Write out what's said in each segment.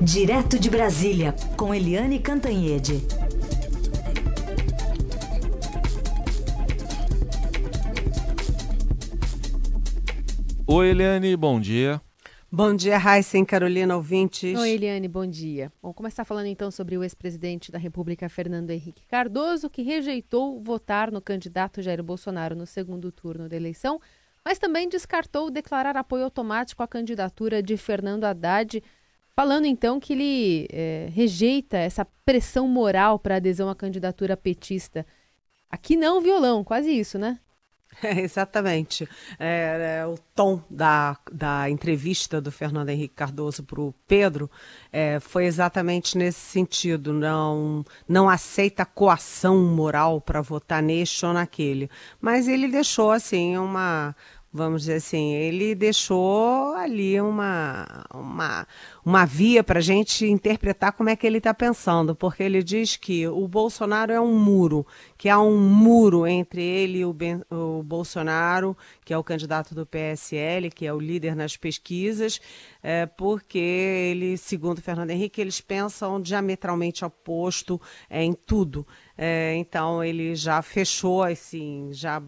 Direto de Brasília, com Eliane Cantanhede. Oi, Eliane, bom dia. Bom dia, Raíssa e Carolina, ouvintes. Oi, Eliane, bom dia. Vamos começar falando então sobre o ex-presidente da República, Fernando Henrique Cardoso, que rejeitou votar no candidato Jair Bolsonaro no segundo turno da eleição, mas também descartou declarar apoio automático à candidatura de Fernando Haddad Falando então que ele é, rejeita essa pressão moral para adesão à candidatura petista. Aqui não violão, quase isso, né? É, exatamente. É, é, o tom da, da entrevista do Fernando Henrique Cardoso para o Pedro é, foi exatamente nesse sentido. Não, não aceita coação moral para votar neste ou naquele. Mas ele deixou assim uma, vamos dizer assim, ele deixou ali uma, uma, uma via para a gente interpretar como é que ele está pensando, porque ele diz que o Bolsonaro é um muro, que há um muro entre ele e o, ben, o Bolsonaro, que é o candidato do PSL, que é o líder nas pesquisas, é, porque ele, segundo Fernando Henrique, eles pensam diametralmente oposto é, em tudo. É, então ele já fechou, assim, já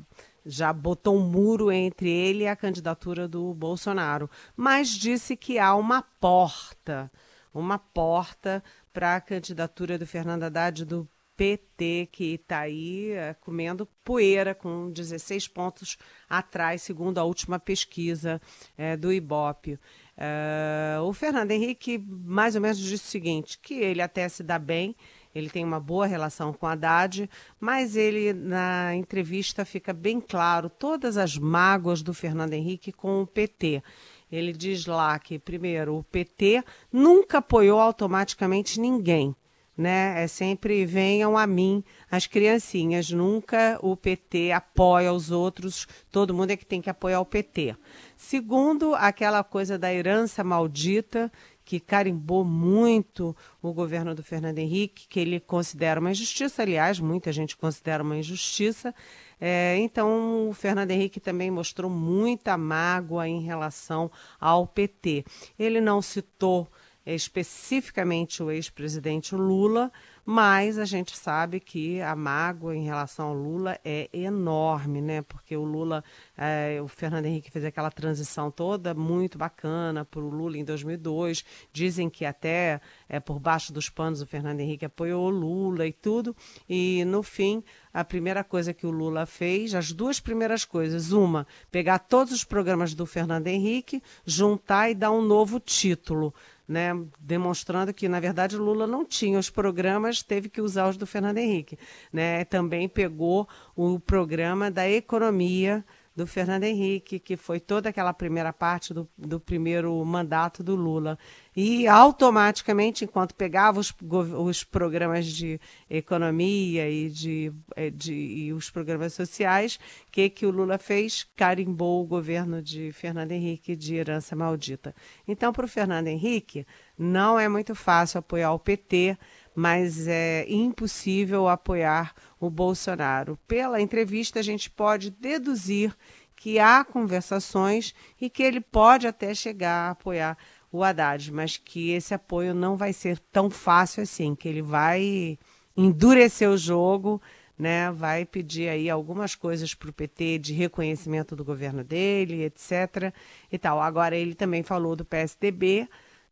já botou um muro entre ele e a candidatura do Bolsonaro, mas disse que há uma porta, uma porta para a candidatura do Fernando Haddad do PT, que está aí é, comendo poeira, com 16 pontos atrás, segundo a última pesquisa é, do Ibope. É, o Fernando Henrique mais ou menos disse o seguinte, que ele até se dá bem, ele tem uma boa relação com Haddad, mas ele, na entrevista, fica bem claro todas as mágoas do Fernando Henrique com o PT. Ele diz lá que, primeiro, o PT nunca apoiou automaticamente ninguém. Né? É sempre venham a mim as criancinhas, nunca o PT apoia os outros, todo mundo é que tem que apoiar o PT. Segundo, aquela coisa da herança maldita que carimbou muito o governo do Fernando Henrique, que ele considera uma injustiça, aliás, muita gente considera uma injustiça. É, então, o Fernando Henrique também mostrou muita mágoa em relação ao PT. Ele não citou especificamente o ex-presidente Lula, mas a gente sabe que a mágoa em relação ao Lula é enorme, né? Porque o Lula, é, o Fernando Henrique fez aquela transição toda muito bacana para o Lula em 2002. Dizem que até é, por baixo dos panos o Fernando Henrique apoiou o Lula e tudo. E no fim, a primeira coisa que o Lula fez, as duas primeiras coisas, uma, pegar todos os programas do Fernando Henrique, juntar e dar um novo título né, demonstrando que, na verdade, Lula não tinha os programas, teve que usar os do Fernando Henrique. Né? Também pegou o programa da economia do Fernando Henrique, que foi toda aquela primeira parte do, do primeiro mandato do Lula. E automaticamente, enquanto pegava os, os programas de economia e, de, eh, de, e os programas sociais, o que, que o Lula fez? Carimbou o governo de Fernando Henrique de herança maldita. Então, para o Fernando Henrique, não é muito fácil apoiar o PT mas é impossível apoiar o Bolsonaro. Pela entrevista, a gente pode deduzir que há conversações e que ele pode até chegar a apoiar o Haddad, mas que esse apoio não vai ser tão fácil assim, que ele vai endurecer o jogo, né? Vai pedir aí algumas coisas para o PT de reconhecimento do governo dele, etc. E tal. Agora ele também falou do PSDB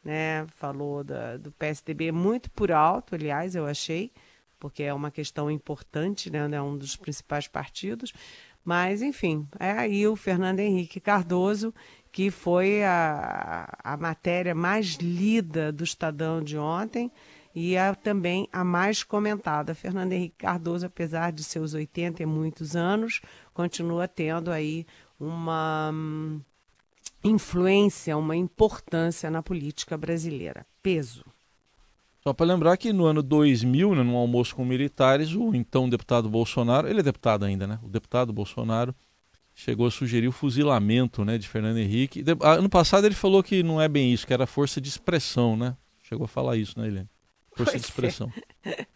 né? Falou da, do PSDB muito por alto, aliás, eu achei, porque é uma questão importante, né? É um dos principais partidos. Mas, enfim, é aí o Fernando Henrique Cardoso, que foi a, a matéria mais lida do Estadão de ontem e a, também a mais comentada. Fernando Henrique Cardoso, apesar de seus 80 e muitos anos, continua tendo aí uma influência, uma importância na política brasileira. Peso. Só para lembrar que no ano 2000, né, num almoço com militares, o então deputado Bolsonaro, ele é deputado ainda, né? O deputado Bolsonaro chegou a sugerir o fuzilamento né, de Fernando Henrique. Ano passado ele falou que não é bem isso, que era força de expressão, né? Chegou a falar isso, né, Helene? Força de expressão. É.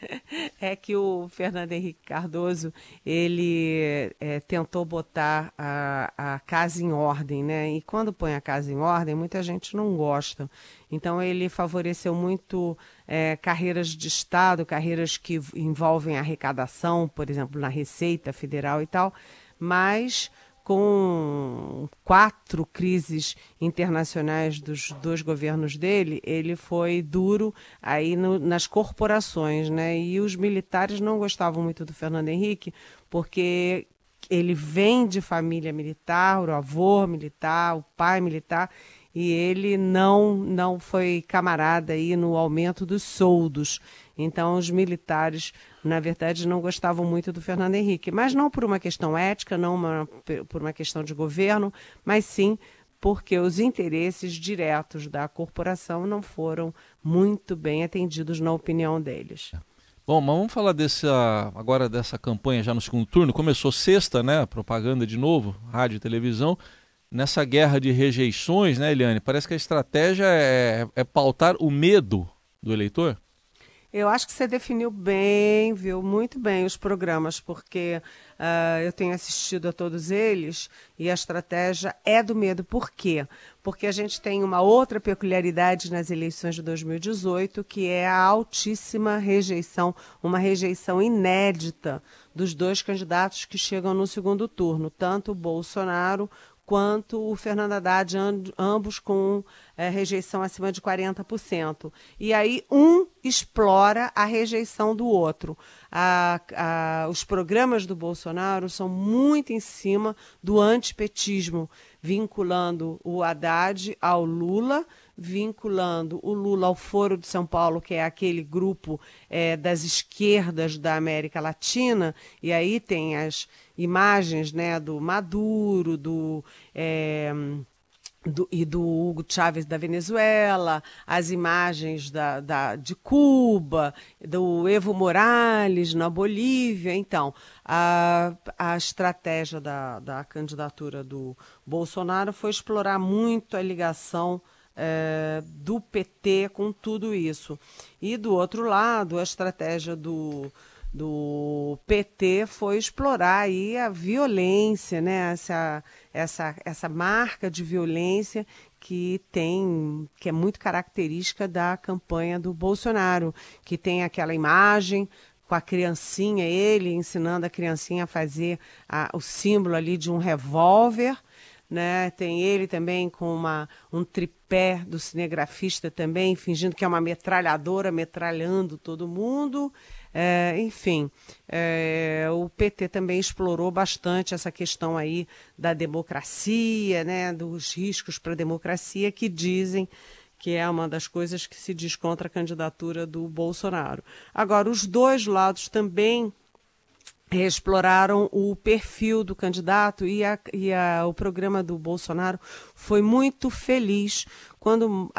é que o Fernando Henrique Cardoso ele é, tentou botar a, a casa em ordem, né? E quando põe a casa em ordem, muita gente não gosta. Então ele favoreceu muito é, carreiras de Estado, carreiras que envolvem arrecadação, por exemplo, na Receita Federal e tal, mas com quatro crises internacionais dos dois governos dele, ele foi duro aí no, nas corporações, né? E os militares não gostavam muito do Fernando Henrique, porque ele vem de família militar, o avô militar, o pai militar, e ele não não foi camarada aí no aumento dos soldos. Então os militares, na verdade, não gostavam muito do Fernando Henrique, mas não por uma questão ética, não uma, por uma questão de governo, mas sim porque os interesses diretos da corporação não foram muito bem atendidos na opinião deles. Bom, mas vamos falar dessa, agora dessa campanha já no segundo turno. Começou sexta, né? Propaganda de novo, rádio e televisão nessa guerra de rejeições, né, Eliane? Parece que a estratégia é, é pautar o medo do eleitor? Eu acho que você definiu bem, viu, muito bem os programas, porque uh, eu tenho assistido a todos eles e a estratégia é do medo. Por quê? Porque a gente tem uma outra peculiaridade nas eleições de 2018, que é a altíssima rejeição, uma rejeição inédita dos dois candidatos que chegam no segundo turno, tanto o Bolsonaro quanto o Fernando Haddad, ambos com é, rejeição acima de 40%. E aí um explora a rejeição do outro. A, a, os programas do Bolsonaro são muito em cima do antipetismo, vinculando o Haddad ao Lula, vinculando o Lula ao Foro de São Paulo, que é aquele grupo é, das esquerdas da América Latina, e aí tem as imagens né, do Maduro, do. É, do, e do Hugo Chávez da Venezuela, as imagens da, da, de Cuba, do Evo Morales na Bolívia. Então, a, a estratégia da, da candidatura do Bolsonaro foi explorar muito a ligação é, do PT com tudo isso. E do outro lado, a estratégia do, do PT foi explorar aí a violência, né? essa, essa, essa marca de violência que tem que é muito característica da campanha do Bolsonaro, que tem aquela imagem com a criancinha, ele ensinando a criancinha a fazer a, o símbolo ali de um revólver, né? Tem ele também com uma, um tripé do cinegrafista também, fingindo que é uma metralhadora, metralhando todo mundo. É, enfim, é, o PT também explorou bastante essa questão aí da democracia, né, dos riscos para a democracia, que dizem que é uma das coisas que se diz contra a candidatura do Bolsonaro. Agora, os dois lados também exploraram o perfil do candidato e, a, e a, o programa do Bolsonaro foi muito feliz quando uh,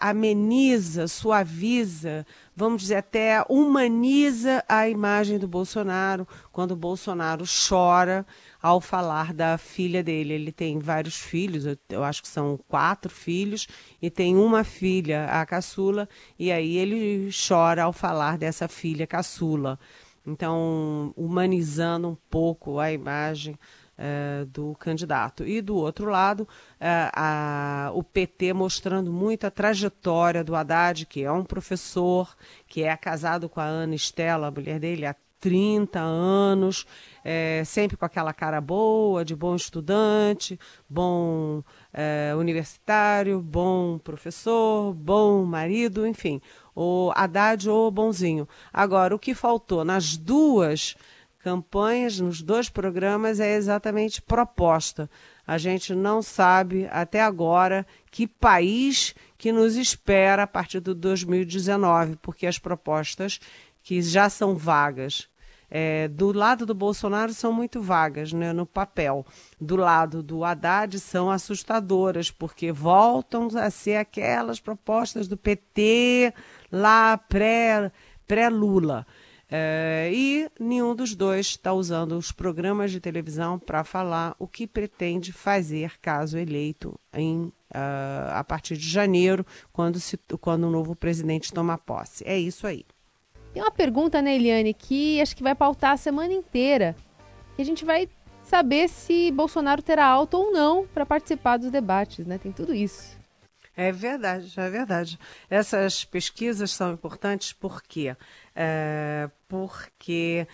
ameniza, suaviza, vamos dizer até humaniza a imagem do Bolsonaro, quando o Bolsonaro chora ao falar da filha dele. Ele tem vários filhos, eu, eu acho que são quatro filhos, e tem uma filha, a caçula, e aí ele chora ao falar dessa filha caçula. Então, humanizando um pouco a imagem é, do candidato. E do outro lado, é, a, o PT mostrando muito a trajetória do Haddad, que é um professor, que é casado com a Ana Estela, a mulher dele, há 30 anos, é, sempre com aquela cara boa, de bom estudante, bom é, universitário, bom professor, bom marido, enfim, o Haddad ou o bonzinho. Agora, o que faltou nas duas campanhas, nos dois programas, é exatamente proposta. A gente não sabe até agora que país que nos espera a partir do 2019, porque as propostas que já são vagas é, do lado do Bolsonaro são muito vagas né, no papel. Do lado do Haddad são assustadoras, porque voltam a ser aquelas propostas do PT lá pré-Lula. Pré é, e nenhum dos dois está usando os programas de televisão para falar o que pretende fazer caso eleito em, uh, a partir de janeiro, quando, se, quando o novo presidente toma posse. É isso aí. Tem uma pergunta, né, Eliane, que acho que vai pautar a semana inteira. E a gente vai saber se Bolsonaro terá alta ou não para participar dos debates, né? Tem tudo isso. É verdade, é verdade. Essas pesquisas são importantes porque é, porque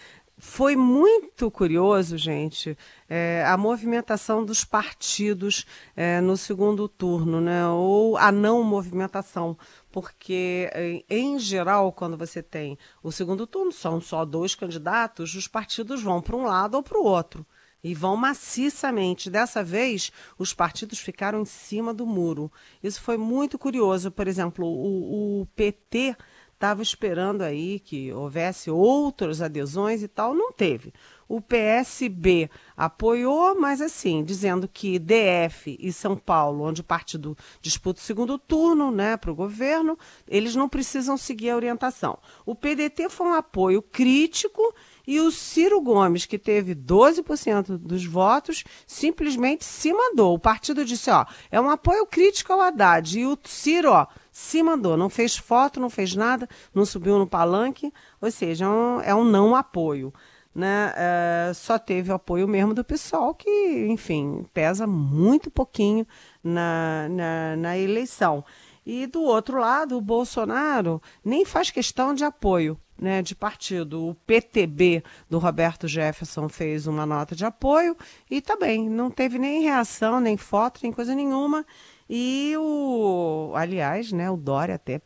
foi muito curioso, gente, é, a movimentação dos partidos é, no segundo turno, né? Ou a não movimentação, porque em geral, quando você tem o segundo turno, são só dois candidatos, os partidos vão para um lado ou para o outro e vão maciçamente. Dessa vez, os partidos ficaram em cima do muro. Isso foi muito curioso. Por exemplo, o, o PT estava esperando aí que houvesse outras adesões e tal, não teve. O PSB apoiou, mas assim, dizendo que DF e São Paulo, onde o partido disputa o segundo turno né, para o governo, eles não precisam seguir a orientação. O PDT foi um apoio crítico e o Ciro Gomes, que teve 12% dos votos, simplesmente se mandou. O partido disse, ó, é um apoio crítico ao Haddad. E o Ciro, ó, se mandou. Não fez foto, não fez nada, não subiu no palanque. Ou seja, é um, é um não apoio. Né? É, só teve o apoio mesmo do PSOL, que, enfim, pesa muito pouquinho na, na, na eleição. E do outro lado, o Bolsonaro nem faz questão de apoio né, de partido. O PTB do Roberto Jefferson fez uma nota de apoio e também tá não teve nem reação, nem foto, nem coisa nenhuma. E o, aliás, né, o Dória até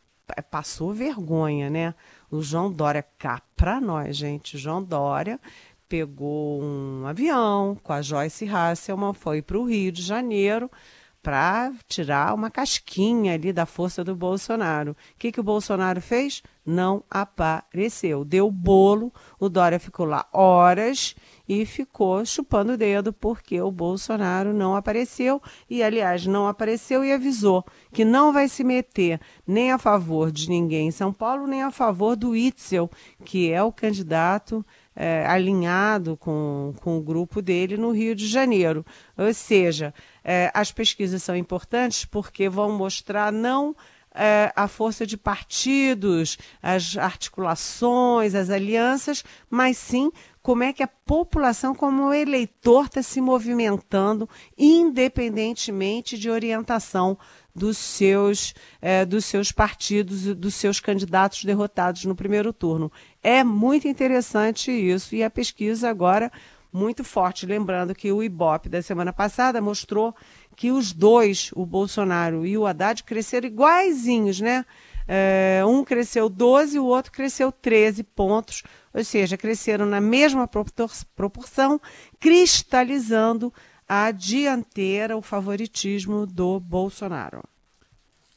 passou vergonha, né? O João Dória cá para nós, gente. O João Dória pegou um avião com a Joyce Hasselman, foi para o Rio de Janeiro para tirar uma casquinha ali da força do Bolsonaro. O que, que o Bolsonaro fez? Não apareceu. Deu bolo, o Dória ficou lá horas e ficou chupando o dedo porque o Bolsonaro não apareceu e, aliás, não apareceu e avisou que não vai se meter nem a favor de ninguém em São Paulo, nem a favor do Itzel, que é o candidato é, alinhado com, com o grupo dele no Rio de Janeiro. Ou seja, é, as pesquisas são importantes porque vão mostrar não é, a força de partidos, as articulações, as alianças, mas sim como é que a população, como eleitor, está se movimentando, independentemente de orientação dos seus, é, dos seus partidos, dos seus candidatos derrotados no primeiro turno. É muito interessante isso e a pesquisa agora muito forte. Lembrando que o Ibope da semana passada mostrou que os dois, o Bolsonaro e o Haddad, cresceram iguaizinhos, né? É, um cresceu 12, o outro cresceu 13 pontos, ou seja, cresceram na mesma proporção, cristalizando a dianteira, o favoritismo do Bolsonaro.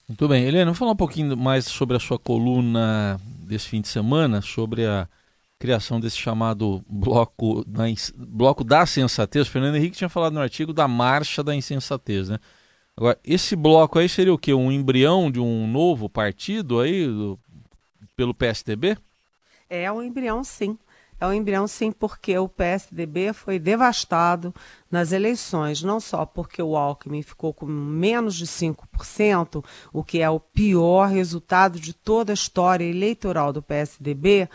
Muito bem. Helena, vamos falar um pouquinho mais sobre a sua coluna desse fim de semana, sobre a criação desse chamado bloco da, bloco da sensatez. O Fernando Henrique tinha falado no artigo da marcha da insensatez, né? Agora, esse bloco aí seria o quê? Um embrião de um novo partido aí do, pelo PSDB? É um embrião, sim. É um embrião, sim, porque o PSDB foi devastado nas eleições, não só porque o Alckmin ficou com menos de 5%, o que é o pior resultado de toda a história eleitoral do PSDB,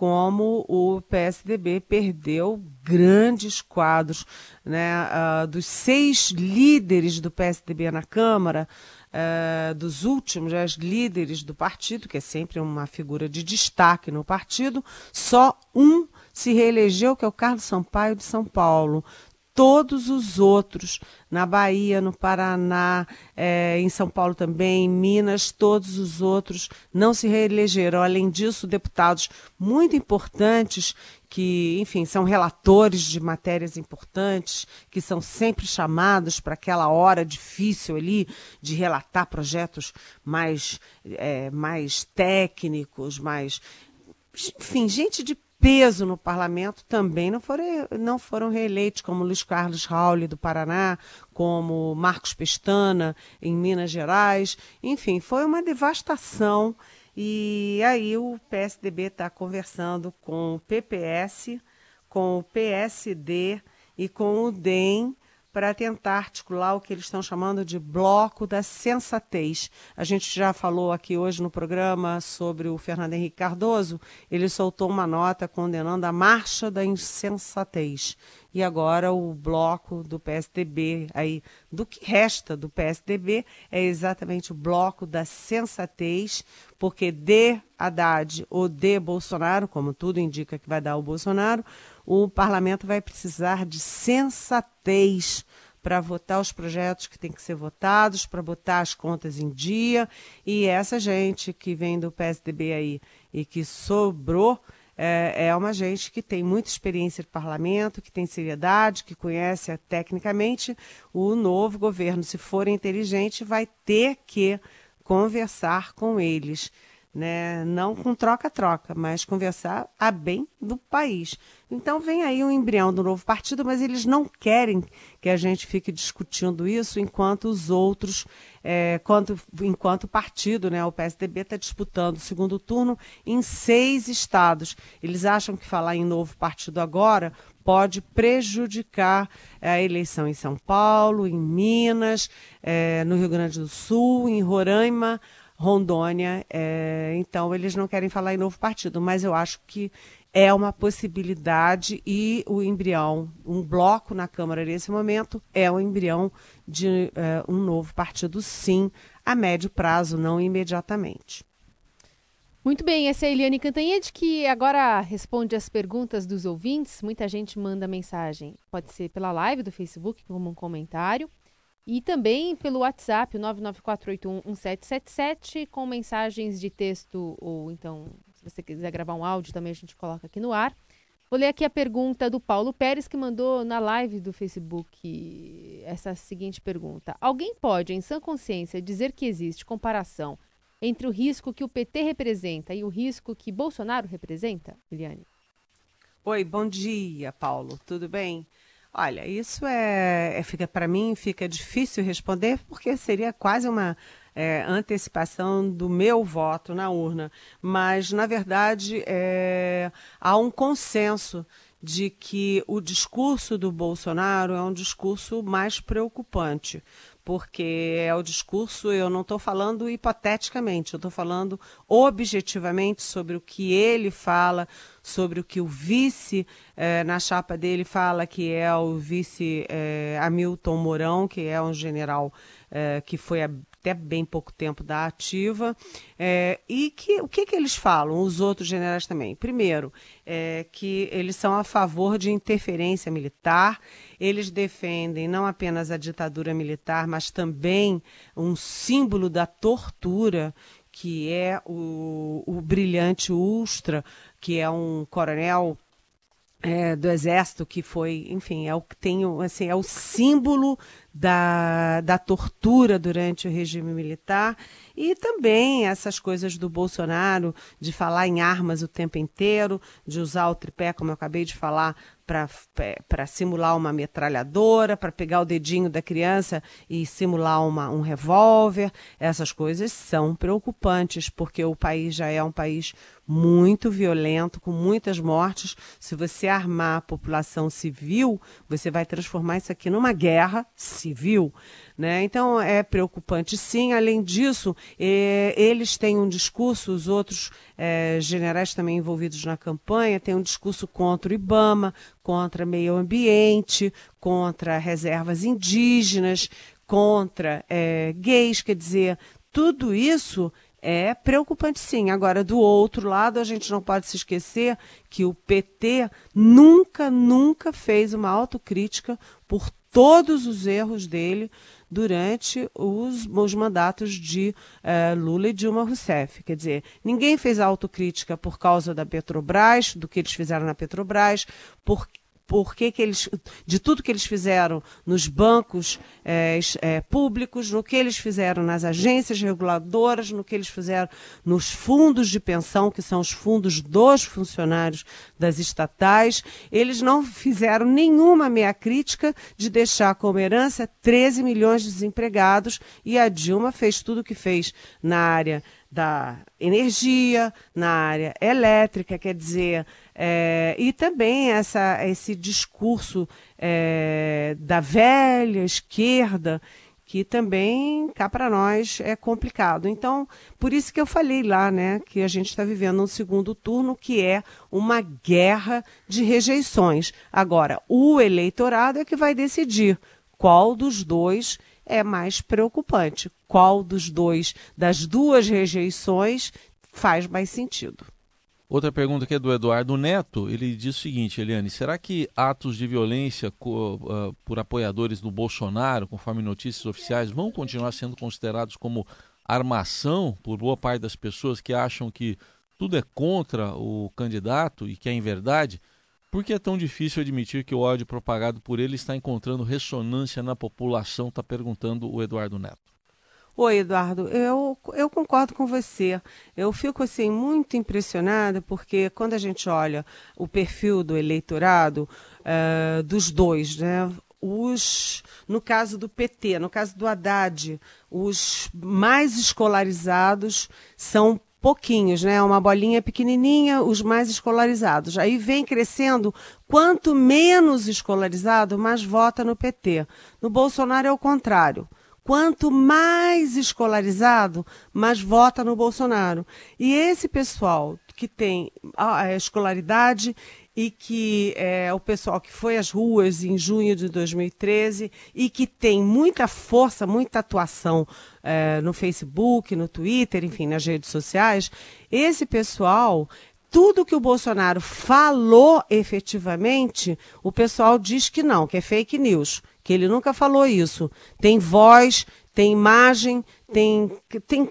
como o PSDB perdeu grandes quadros, né, uh, dos seis líderes do PSDB na Câmara, uh, dos últimos né, líderes do partido, que é sempre uma figura de destaque no partido, só um se reelegeu, que é o Carlos Sampaio de São Paulo. Todos os outros, na Bahia, no Paraná, é, em São Paulo também, em Minas, todos os outros não se reelegeram. Além disso, deputados muito importantes que, enfim, são relatores de matérias importantes, que são sempre chamados para aquela hora difícil ali de relatar projetos mais, é, mais técnicos, mais. Enfim, gente de peso no parlamento também não foram, não foram reeleitos, como Luiz Carlos Rauli, do Paraná, como Marcos Pestana, em Minas Gerais. Enfim, foi uma devastação e aí o PSDB está conversando com o PPS, com o PSD e com o DEM para tentar articular o que eles estão chamando de bloco da sensatez. A gente já falou aqui hoje no programa sobre o Fernando Henrique Cardoso, ele soltou uma nota condenando a marcha da insensatez. E agora o bloco do PSDB, aí, do que resta do PSDB, é exatamente o bloco da sensatez, porque de Haddad ou de Bolsonaro, como tudo indica que vai dar o Bolsonaro, o parlamento vai precisar de sensatez para votar os projetos que têm que ser votados, para botar as contas em dia. E essa gente que vem do PSDB aí e que sobrou é, é uma gente que tem muita experiência de parlamento, que tem seriedade, que conhece tecnicamente. O novo governo, se for inteligente, vai ter que conversar com eles né? não com troca-troca, mas conversar a bem do país. Então vem aí um embrião do novo partido, mas eles não querem que a gente fique discutindo isso enquanto os outros, é, quanto, enquanto partido, né? o PSDB está disputando o segundo turno em seis estados. Eles acham que falar em novo partido agora pode prejudicar a eleição em São Paulo, em Minas, é, no Rio Grande do Sul, em Roraima, Rondônia. É, então, eles não querem falar em novo partido, mas eu acho que é uma possibilidade e o embrião, um bloco na Câmara nesse momento, é o embrião de é, um novo partido, sim, a médio prazo, não imediatamente. Muito bem, essa é a Eliane Cantanhede, que agora responde as perguntas dos ouvintes. Muita gente manda mensagem, pode ser pela live do Facebook, como um comentário, e também pelo WhatsApp, 994811777, com mensagens de texto ou então, se você quiser gravar um áudio, também a gente coloca aqui no ar. Vou ler aqui a pergunta do Paulo Pérez, que mandou na live do Facebook essa seguinte pergunta: Alguém pode, em sã consciência, dizer que existe comparação entre o risco que o PT representa e o risco que Bolsonaro representa, Eliane? Oi, bom dia, Paulo. Tudo bem? Olha, isso é, é fica para mim fica difícil responder porque seria quase uma é, antecipação do meu voto na urna, mas na verdade é, há um consenso de que o discurso do Bolsonaro é um discurso mais preocupante, porque é o discurso, eu não estou falando hipoteticamente, eu estou falando objetivamente sobre o que ele fala, sobre o que o vice eh, na chapa dele fala, que é o vice eh, Hamilton Mourão, que é um general eh, que foi até bem pouco tempo da ativa. É, e que, o que, que eles falam, os outros generais também? Primeiro, é, que eles são a favor de interferência militar, eles defendem não apenas a ditadura militar, mas também um símbolo da tortura que é o, o brilhante Ustra, que é um coronel é, do exército que foi, enfim, é o que tem, assim, é o símbolo da, da tortura durante o regime militar e também essas coisas do Bolsonaro de falar em armas o tempo inteiro, de usar o tripé, como eu acabei de falar, para simular uma metralhadora, para pegar o dedinho da criança e simular uma, um revólver. Essas coisas são preocupantes, porque o país já é um país muito violento, com muitas mortes. Se você armar a população civil, você vai transformar isso aqui numa guerra civil. Né? Então é preocupante sim. Além disso, eh, eles têm um discurso, os outros eh, generais também envolvidos na campanha, têm um discurso contra o IBAMA, contra meio ambiente, contra reservas indígenas, contra eh, gays, quer dizer, tudo isso é preocupante sim. Agora, do outro lado, a gente não pode se esquecer que o PT nunca, nunca fez uma autocrítica por todos os erros dele durante os, os mandatos de uh, Lula e Dilma Rousseff. Quer dizer, ninguém fez autocrítica por causa da Petrobras, do que eles fizeram na Petrobras, por por que, que eles, de tudo que eles fizeram nos bancos é, é, públicos, no que eles fizeram nas agências reguladoras, no que eles fizeram nos fundos de pensão, que são os fundos dos funcionários das estatais. Eles não fizeram nenhuma meia crítica de deixar como herança 13 milhões de desempregados e a Dilma fez tudo o que fez na área da energia, na área elétrica, quer dizer, é, e também essa, esse discurso é, da velha esquerda que também cá para nós é complicado. Então, por isso que eu falei lá, né, que a gente está vivendo um segundo turno que é uma guerra de rejeições. Agora, o eleitorado é que vai decidir qual dos dois é mais preocupante, qual dos dois, das duas rejeições, faz mais sentido. Outra pergunta que é do Eduardo Neto, ele diz o seguinte, Eliane, será que atos de violência uh, por apoiadores do Bolsonaro, conforme notícias oficiais, vão continuar sendo considerados como armação por boa parte das pessoas que acham que tudo é contra o candidato e que é em verdade? Por que é tão difícil admitir que o ódio propagado por ele está encontrando ressonância na população? Está perguntando o Eduardo Neto. Oi, Eduardo, eu, eu concordo com você. Eu fico assim muito impressionada porque quando a gente olha o perfil do eleitorado uh, dos dois, né? Os, no caso do PT, no caso do Haddad, os mais escolarizados são pouquinhos, né? Uma bolinha pequenininha, os mais escolarizados. Aí vem crescendo, quanto menos escolarizado, mais vota no PT. No Bolsonaro é o contrário. Quanto mais escolarizado, mais vota no Bolsonaro. E esse pessoal que tem a escolaridade e que é o pessoal que foi às ruas em junho de 2013 e que tem muita força, muita atuação é, no Facebook, no Twitter, enfim, nas redes sociais, esse pessoal tudo que o Bolsonaro falou efetivamente, o pessoal diz que não, que é fake news que ele nunca falou isso. Tem voz, tem imagem, tem tem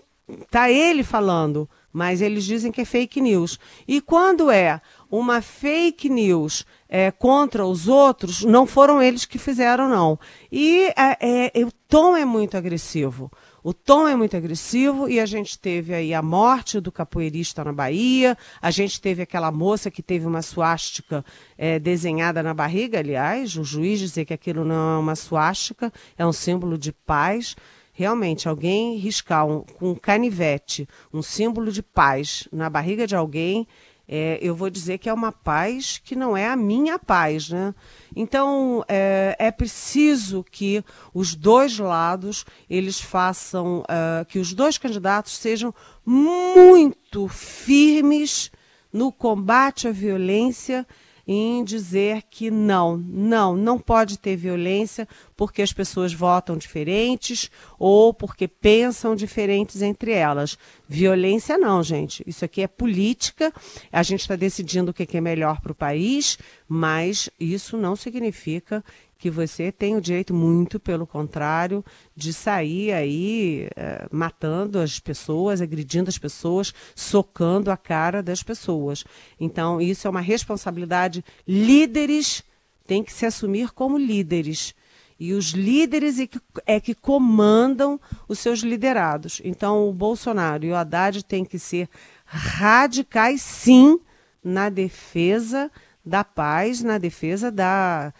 tá ele falando, mas eles dizem que é fake news. E quando é uma fake news é, contra os outros, não foram eles que fizeram, não. E é, é, o tom é muito agressivo. O tom é muito agressivo e a gente teve aí a morte do capoeirista na Bahia, a gente teve aquela moça que teve uma suástica é, desenhada na barriga, aliás, o juiz dizer que aquilo não é uma suástica, é um símbolo de paz. Realmente, alguém riscar um, com um canivete um símbolo de paz na barriga de alguém é, eu vou dizer que é uma paz que não é a minha paz, né? Então é, é preciso que os dois lados eles façam, uh, que os dois candidatos sejam muito firmes no combate à violência em dizer que não, não, não pode ter violência porque as pessoas votam diferentes ou porque pensam diferentes entre elas. Violência não, gente. Isso aqui é política. A gente está decidindo o que é melhor para o país, mas isso não significa que você tem o direito, muito pelo contrário, de sair aí é, matando as pessoas, agredindo as pessoas, socando a cara das pessoas. Então, isso é uma responsabilidade. Líderes têm que se assumir como líderes. E os líderes é que, é que comandam os seus liderados. Então, o Bolsonaro e o Haddad têm que ser radicais, sim, na defesa da paz, na defesa da,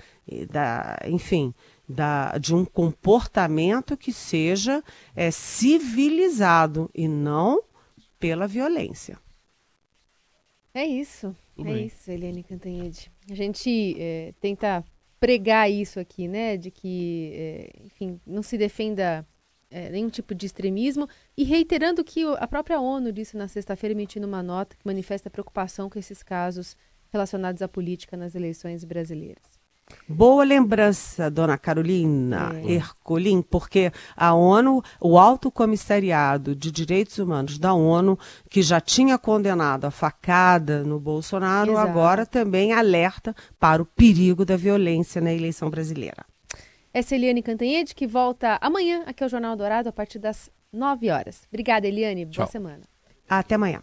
da, enfim, da, de um comportamento que seja é, civilizado e não pela violência. É isso, Tudo é bem. isso, Eliane Cantanhede. A gente é, tenta pregar isso aqui, né, de que, é, enfim, não se defenda é, nenhum tipo de extremismo e reiterando que a própria ONU disse na sexta-feira, emitindo uma nota que manifesta preocupação com esses casos relacionados à política nas eleições brasileiras. Boa lembrança, dona Carolina é. Ercolim, porque a ONU, o Alto Comissariado de Direitos Humanos da ONU, que já tinha condenado a facada no Bolsonaro, Exato. agora também alerta para o perigo da violência na eleição brasileira. Essa é Eliane Cantanhede, que volta amanhã aqui ao Jornal Dourado a partir das 9 horas. Obrigada, Eliane. Boa Tchau. semana. Até amanhã.